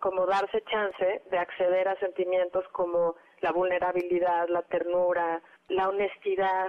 como darse chance de acceder a sentimientos como la vulnerabilidad, la ternura, la honestidad,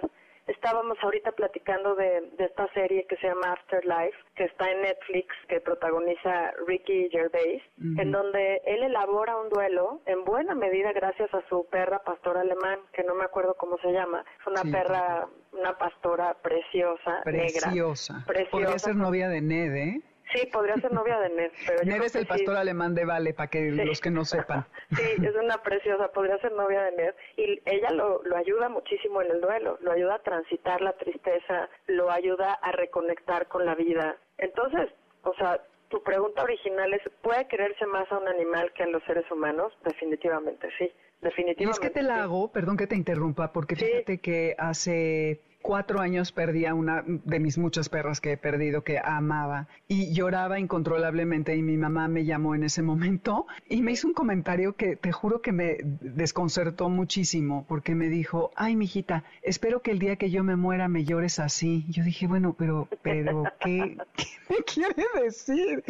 Estábamos ahorita platicando de, esta serie que se llama Afterlife, que está en Netflix, que protagoniza Ricky Gervais, en donde él elabora un duelo, en buena medida gracias a su perra pastora alemán, que no me acuerdo cómo se llama. Es una perra, una pastora preciosa, preciosa. negra. Preciosa. Podría ser novia de Ned, ¿eh? Sí, podría ser novia de Ned. Pero Ned es el pastor alemán de Vale, para que los que no sepan. sí, es una preciosa, podría ser novia de Ned. Y ella lo, lo ayuda muchísimo en el duelo, lo ayuda a transitar la tristeza, lo ayuda a reconectar con la vida. Entonces, o sea, tu pregunta original es, ¿puede quererse más a un animal que a los seres humanos? Definitivamente sí. Definitivamente. Y es que te la hago, perdón que te interrumpa, porque fíjate que hace cuatro años perdí a una de mis muchas perras que he perdido, que amaba, y lloraba incontrolablemente y mi mamá me llamó en ese momento y me hizo un comentario que te juro que me desconcertó muchísimo, porque me dijo, ay, mijita, espero que el día que yo me muera me llores así. Yo dije, bueno, pero, pero, ¿qué, qué me quiere decir?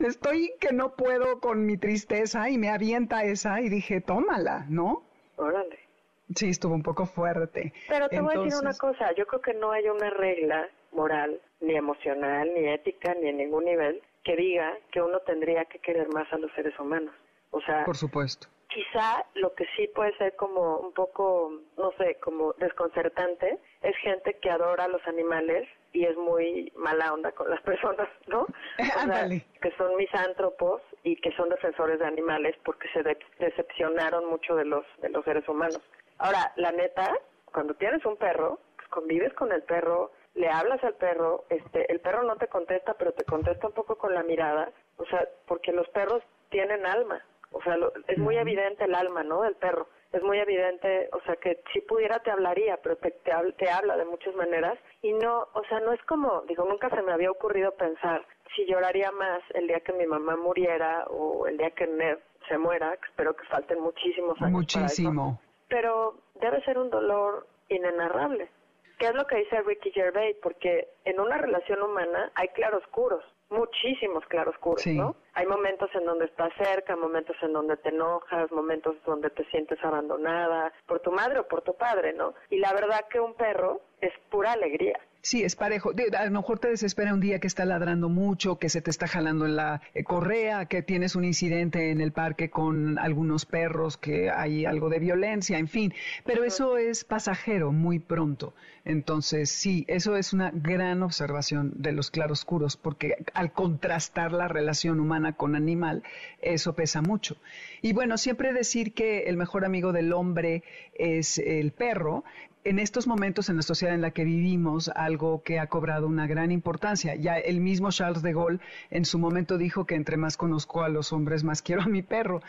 Estoy que no puedo con mi tristeza y me avienta esa y dije, tómala, ¿no? Órale. Sí, estuvo un poco fuerte. Pero te voy a decir una cosa, yo creo que no hay una regla moral, ni emocional, ni ética, ni en ningún nivel que diga que uno tendría que querer más a los seres humanos. O sea, por supuesto. Quizá lo que sí puede ser como un poco, no sé, como desconcertante, es gente que adora a los animales y es muy mala onda con las personas, ¿no? O sea, que son misántropos y que son defensores de animales porque se decepcionaron mucho de los de los seres humanos. Ahora, la neta, cuando tienes un perro, pues convives con el perro, le hablas al perro, este, el perro no te contesta, pero te contesta un poco con la mirada, o sea, porque los perros tienen alma, o sea, es muy evidente el alma, ¿no? Del perro, es muy evidente, o sea, que si pudiera te hablaría, pero te, te, habla de muchas maneras. Y no, o sea, no es como, digo, nunca se me había ocurrido pensar si lloraría más el día que mi mamá muriera o el día que Ned se muera, que espero que falten muchísimos años. Muchísimo pero debe ser un dolor inenarrable. ¿Qué es lo que dice Ricky Gervais? Porque en una relación humana hay claroscuros, muchísimos claroscuros, ¿no? Hay momentos en donde estás cerca, momentos en donde te enojas, momentos donde te sientes abandonada por tu madre o por tu padre, ¿no? Y la verdad que un perro es pura alegría. Sí, es parejo. A lo mejor te desespera un día que está ladrando mucho, que se te está jalando en la eh, correa, que tienes un incidente en el parque con algunos perros, que hay algo de violencia, en fin. Pero eso es pasajero muy pronto. Entonces, sí, eso es una gran observación de los claroscuros, porque al contrastar la relación humana con animal, eso pesa mucho. Y bueno, siempre decir que el mejor amigo del hombre es el perro, en estos momentos en la sociedad en la que vivimos, algo que ha cobrado una gran importancia. Ya el mismo Charles de Gaulle en su momento dijo que entre más conozco a los hombres, más quiero a mi perro.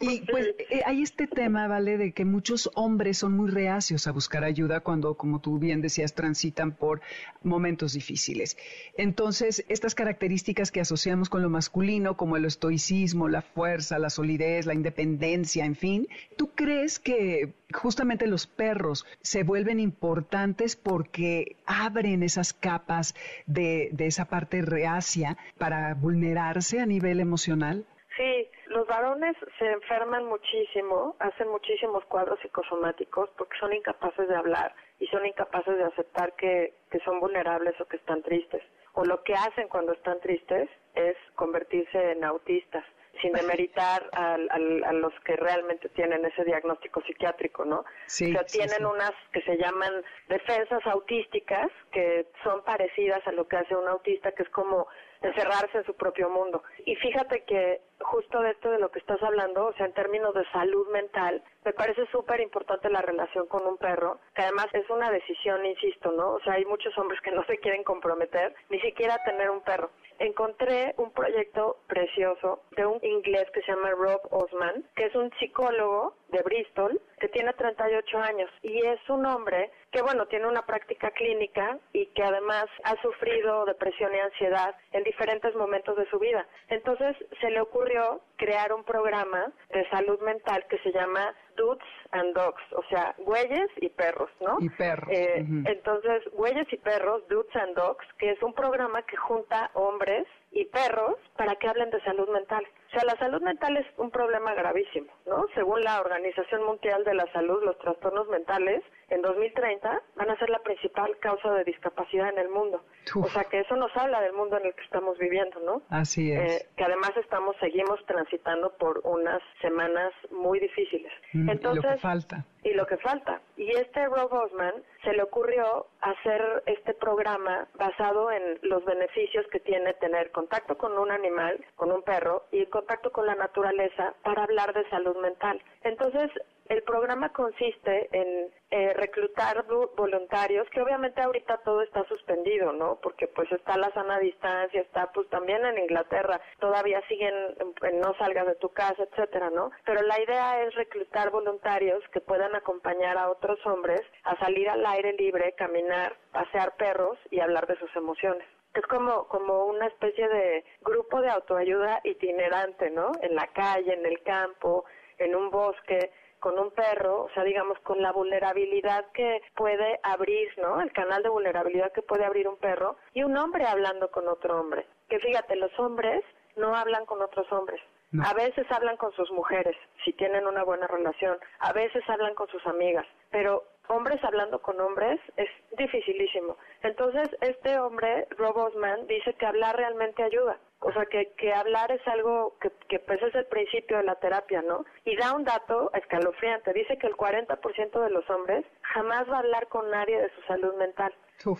Y pues eh, hay este tema, ¿vale? De que muchos hombres son muy reacios a buscar ayuda cuando, como tú bien decías, transitan por momentos difíciles. Entonces, estas características que asociamos con lo masculino, como el estoicismo, la fuerza, la solidez, la independencia, en fin, ¿tú crees que justamente los perros se vuelven importantes porque abren esas capas de, esa parte reacia para vulnerarse a nivel emocional? Sí, los varones se enferman muchísimo, hacen muchísimos cuadros psicosomáticos porque son incapaces de hablar y son incapaces de aceptar que son vulnerables o que están tristes. O lo que hacen cuando están tristes es convertirse en autistas sin demeritar a, a, los que realmente tienen ese diagnóstico psiquiátrico, ¿no? Sí, o sea, tienen unas que se llaman defensas autísticas, que son parecidas a lo que hace un autista, que es como encerrarse en su propio mundo. Y fíjate que justo de esto de lo que estás hablando, o sea, en términos de salud mental, me parece súper importante la relación con un perro, que además es una decisión, insisto, ¿no? O sea, hay muchos hombres que no se quieren comprometer, ni siquiera tener un perro encontré un proyecto precioso de un inglés que se llama Rob Osman, que es un psicólogo de Bristol, que tiene 38 años y es un hombre que, bueno, tiene una práctica clínica y que además ha sufrido depresión y ansiedad en diferentes momentos de su vida. Entonces se le ocurrió crear un programa de salud mental que se llama Dudes and Dogs, o sea, güeyes y perros, ¿no? Y perros. Eh, entonces, güeyes y perros, Dudes and Dogs, que es un programa que junta hombres y perros para que hablen de salud mental. O sea, la salud mental es un problema gravísimo, ¿no? Según la Organización Mundial de la Salud, los trastornos mentales en 2030 van a ser la principal causa de discapacidad en el mundo. O sea, que eso nos habla del mundo en el que estamos viviendo, ¿no? Así es. Eh, que además estamos, seguimos transitando por unas semanas muy difíciles. Mm, Entonces, falta. y lo que falta. Y este Rob Osman se le ocurrió hacer este programa basado en los beneficios que tiene tener contacto con un animal, con un perro, y contacto con la naturaleza para hablar de salud mental. Entonces, el programa consiste en eh, reclutar voluntarios, que obviamente ahorita todo está suspendido, ¿no? Porque pues está la sana distancia, está pues también en Inglaterra, todavía siguen en, no salgas de tu casa, etcétera, ¿no? Pero la idea es reclutar voluntarios que puedan acompañar a otros hombres a salir al aire libre, caminar, pasear perros y hablar de sus emociones es como, como una especie de grupo de autoayuda itinerante, ¿no? En la calle, en el campo, en un bosque, con un perro, o sea, digamos, con la vulnerabilidad que puede abrir, ¿no? El canal de vulnerabilidad que puede abrir un perro y un hombre hablando con otro hombre. Que fíjate, los hombres no hablan con otros hombres. A veces hablan con sus mujeres, si tienen una buena relación. A veces hablan con sus amigas. Pero hombres hablando con hombres es dificilísimo. Entonces, este hombre, Rob Osman, dice que hablar realmente ayuda. O sea, que, que hablar es algo que, que pues es el principio de la terapia, ¿no? Y da un dato escalofriante. Dice que el 40% de los hombres jamás va a hablar con nadie de su salud mental.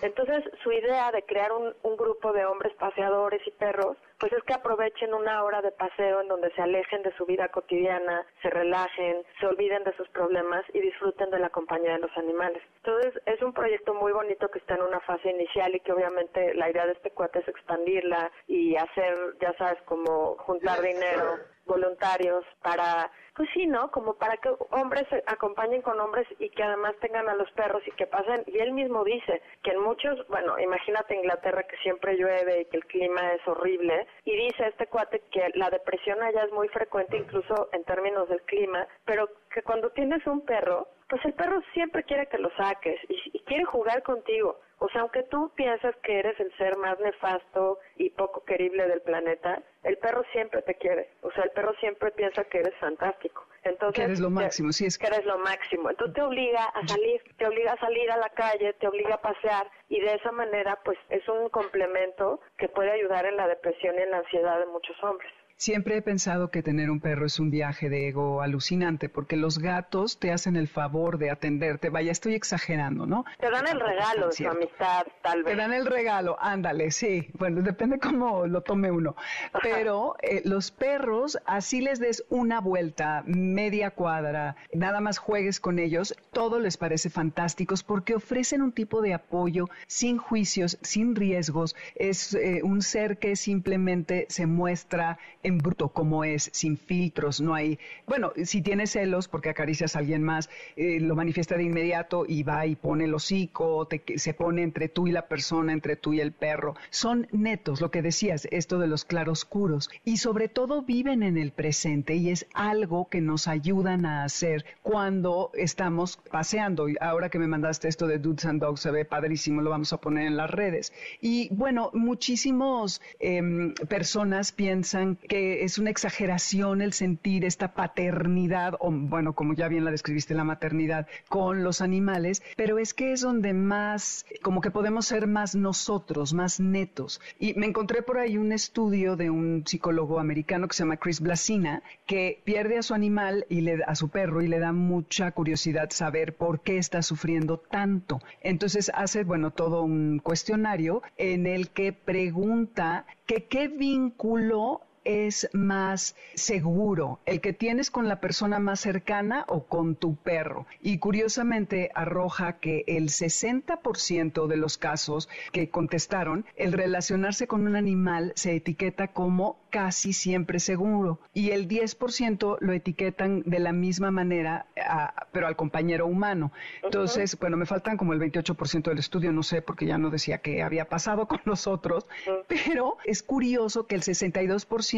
Entonces, su idea de crear un, un, grupo de hombres paseadores y perros, pues es que aprovechen una hora de paseo en donde se alejen de su vida cotidiana, se relajen, se olviden de sus problemas y disfruten de la compañía de los animales. Entonces, es un proyecto muy bonito que está en una fase inicial y que obviamente la idea de este cuate es expandirla y hacer, ya sabes, como juntar dinero voluntarios para, pues sí, ¿no? Como para que hombres acompañen con hombres y que además tengan a los perros y que pasen. Y él mismo dice que en muchos, bueno, imagínate Inglaterra que siempre llueve y que el clima es horrible. Y dice este cuate que la depresión allá es muy frecuente incluso en términos del clima, pero que cuando tienes un perro, pues el perro siempre quiere que lo saques y, quiere jugar contigo. O sea, aunque tú piensas que eres el ser más nefasto y poco querible del planeta, el perro siempre te quiere. O sea, el perro siempre piensa que eres fantástico. Entonces, que eres lo máximo, sí es que eres lo máximo. Entonces te obliga a salir, te obliga a salir a la calle, te obliga a pasear y de esa manera pues es un complemento que puede ayudar en la depresión y en la ansiedad de muchos hombres. Siempre he pensado que tener un perro es un viaje de ego alucinante, porque los gatos te hacen el favor de atenderte. Vaya, estoy exagerando, ¿no? Te dan el regalo de su amistad, tal vez. Te dan el regalo, ándale, sí. Bueno, depende cómo lo tome uno. Pero eh, los perros, así les des una vuelta, media cuadra, nada más juegues con ellos, todo les parece fantásticos porque ofrecen un tipo de apoyo sin juicios, sin riesgos. Es eh, un ser que simplemente se muestra en bruto como es, sin filtros, no hay, bueno, si tiene celos porque acaricias a alguien más, eh, lo manifiesta de inmediato y va y pone el hocico, se pone entre tú y la persona, entre tú y el perro. Son netos, lo que decías, esto de los claroscuros, y sobre todo viven en el presente y es algo que nos ayudan a hacer cuando estamos paseando. Ahora que me mandaste esto de Dudes and Dogs, se ve padrísimo, lo vamos a poner en las redes. Y bueno, muchísimas em, personas piensan que es una exageración el sentir esta paternidad, o bueno, como ya bien la describiste, la maternidad con los animales, pero es que es donde más, como que podemos ser más nosotros, más netos. Y me encontré por ahí un estudio de un psicólogo americano que se llama Chris Blasina, que pierde a su animal y le, a su perro y le da mucha curiosidad saber por qué está sufriendo tanto. Entonces hace, bueno, todo un cuestionario en el que pregunta que qué vínculo es más seguro? ¿El que tienes con la persona más cercana o con tu perro? Y curiosamente arroja que el 60% de los casos que contestaron, el relacionarse con un animal se etiqueta como casi siempre seguro y el 10% lo etiquetan de la misma manera, pero al compañero humano. Entonces, bueno, me faltan como el 28% del estudio, no sé, porque ya no decía qué había pasado con los otros, pero es curioso que el 62%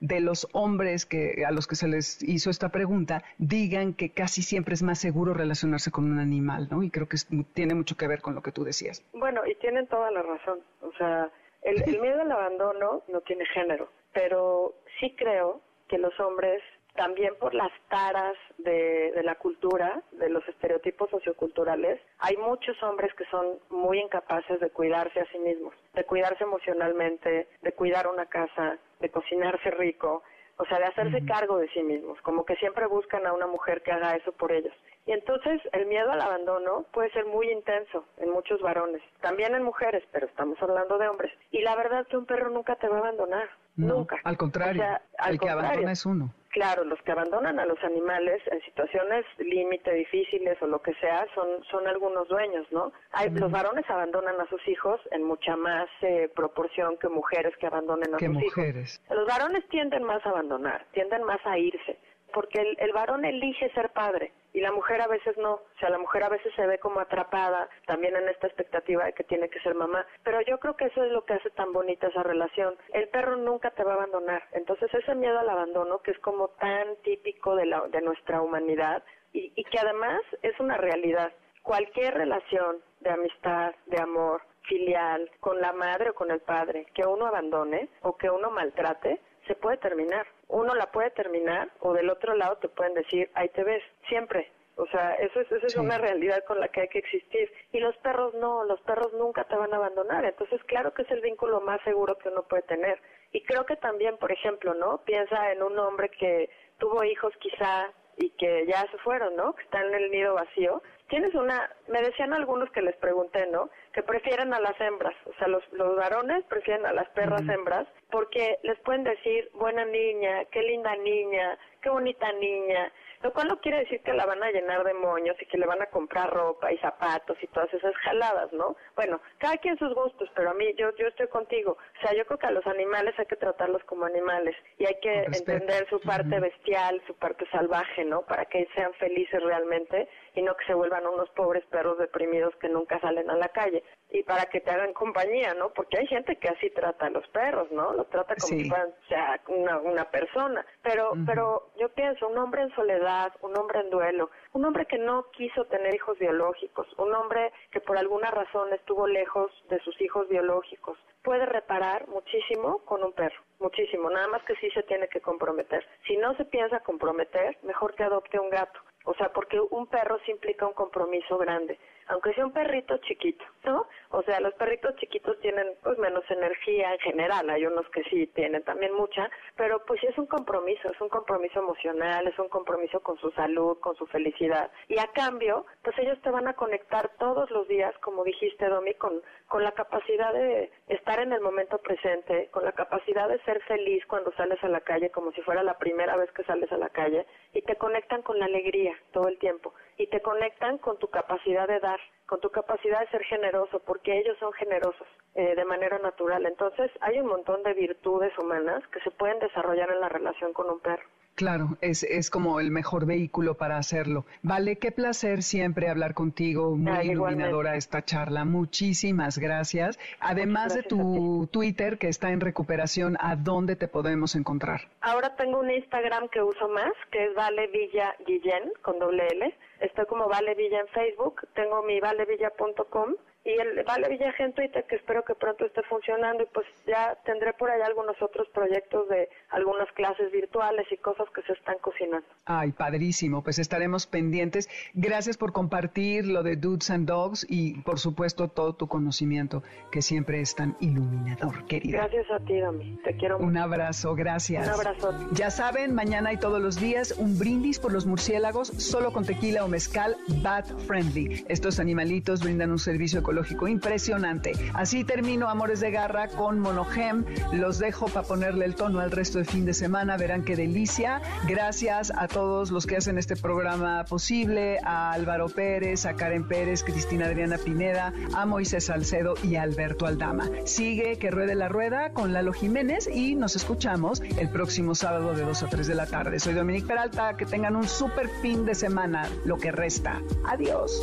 de los hombres que a los que se les hizo esta pregunta digan que casi siempre es más seguro relacionarse con un animal, ¿no? Y creo que tiene mucho que ver con lo que tú decías. Bueno, y tienen toda la razón. O sea, el, el miedo al abandono no tiene género, pero sí creo que los hombres también por las taras de, de, la cultura, de los estereotipos socioculturales, hay muchos hombres que son muy incapaces de cuidarse a sí mismos, de cuidarse emocionalmente, de cuidar una casa, de cocinarse rico, o sea, de hacerse cargo de sí mismos, como que siempre buscan a una mujer que haga eso por ellos. Y entonces el miedo al abandono puede ser muy intenso en muchos varones, también en mujeres, pero estamos hablando de hombres. Y la verdad es que un perro nunca te va a abandonar, nunca. Al contrario, el que abandona es uno. Claro, los que abandonan a los animales en situaciones límite, difíciles o lo que sea, son, son algunos dueños, ¿no? Hay, Los varones abandonan a sus hijos en mucha más eh, proporción que mujeres que abandonen a sus mujeres. hijos. Los varones tienden más a abandonar, tienden más a irse porque el, el, varón elige ser padre y la mujer a veces no, o sea, la mujer a veces se ve como atrapada también en esta expectativa de que tiene que ser mamá, pero yo creo que eso es lo que hace tan bonita esa relación. El perro nunca te va a abandonar, entonces ese miedo al abandono que es como tan típico de, la, de nuestra humanidad y, y que además es una realidad. Cualquier relación de amistad, de amor, filial, con la madre o con el padre, que uno abandone o que uno maltrate, se puede terminar. Uno la puede terminar o del otro lado te pueden decir, ahí te ves, siempre. O sea, eso es, eso es una realidad con la que hay que existir. Y los perros no, los perros nunca te van a abandonar. Entonces, claro que es el vínculo más seguro que uno puede tener. Y creo que también, por ejemplo, ¿no? Piensa en un hombre que tuvo hijos quizá y que ya se fueron, ¿no? Que están en el nido vacío. Tienes una, me decían algunos que les pregunté, ¿no? Que prefieren a las hembras, o sea, los, los varones prefieren a las perras hembras porque les pueden decir, buena niña, qué linda niña, qué bonita niña, lo cual no quiere decir que la van a llenar de moños y que le van a comprar ropa y zapatos y todas esas jaladas, ¿no? Bueno, cada quien sus gustos, pero a mí yo yo estoy contigo. O sea, yo creo que a los animales hay que tratarlos como animales y hay que entender su parte bestial, su parte salvaje, ¿no? Para que sean felices realmente y no que se vuelvan unos pobres perros deprimidos que nunca salen a la calle y para que te hagan compañía, ¿no? Porque hay gente que así trata a los perros, ¿no? Los trata como si fueran sea, una, una persona. Pero, pero yo pienso, un hombre en soledad, un hombre en duelo, un hombre que no quiso tener hijos biológicos, un hombre que por alguna razón estuvo lejos de sus hijos biológicos, puede reparar muchísimo con un perro, muchísimo, nada más que sí se tiene que comprometer. Si no se piensa comprometer, mejor que adopte un gato. O sea, porque un perro sí implica un compromiso grande aunque sea un perrito chiquito, ¿no? O sea, los perritos chiquitos tienen pues menos energía en general, hay unos que sí tienen también mucha, pero pues es un compromiso, es un compromiso emocional, es un compromiso con su salud, con su felicidad. Y a cambio, pues ellos te van a conectar todos los días, como dijiste, Domi, con, con la capacidad de estar en el momento presente, con la capacidad de ser feliz cuando sales a la calle, como si fuera la primera vez que sales a la calle, y te conectan con la alegría todo el tiempo y te conectan con tu capacidad de dar, con tu capacidad de ser generoso, porque ellos son generosos eh, de manera natural. Entonces, hay un montón de virtudes humanas que se pueden desarrollar en la relación con un perro. Claro, es, es como el mejor vehículo para hacerlo. Vale, qué placer siempre hablar contigo, muy iluminadora esta charla. Muchísimas gracias. Además de tu Twitter que está en recuperación, ¿a dónde te podemos encontrar? Ahora tengo un Instagram que uso más, que es Vale Villa Guillén, con doble L. Estoy como Vale Villa en Facebook, tengo mi valevilla.com y el Vale Villaje en Twitter, que espero que pronto esté funcionando, y pues ya tendré por ahí algunos otros proyectos de algunas clases virtuales y cosas que se están cocinando. Ay, padrísimo, pues estaremos pendientes. Gracias por compartir lo de Dudes and Dogs y por supuesto todo tu conocimiento, que siempre es tan iluminador, querida. Gracias a ti, Dami, te quiero mucho. Un abrazo, gracias. Un abrazo. Ya saben, mañana y todos los días, un brindis por los murciélagos, solo con tequila o mezcal, bat friendly. Estos animalitos brindan un servicio ecológico impresionante. Así termino Amores de Garra con Monogem. Los dejo para ponerle el tono al resto del fin de semana. Verán qué delicia. Gracias a todos los que hacen este programa posible, a Álvaro Pérez, a Karen Pérez, Cristina Adriana Pineda, a Moisés Salcedo y a Alberto Aldama. Sigue que ruede la rueda con Lalo Jiménez y nos escuchamos el próximo sábado de 2 a 3 de la tarde. Soy Dominique Peralta. Que tengan un super fin de semana, lo que resta. Adiós.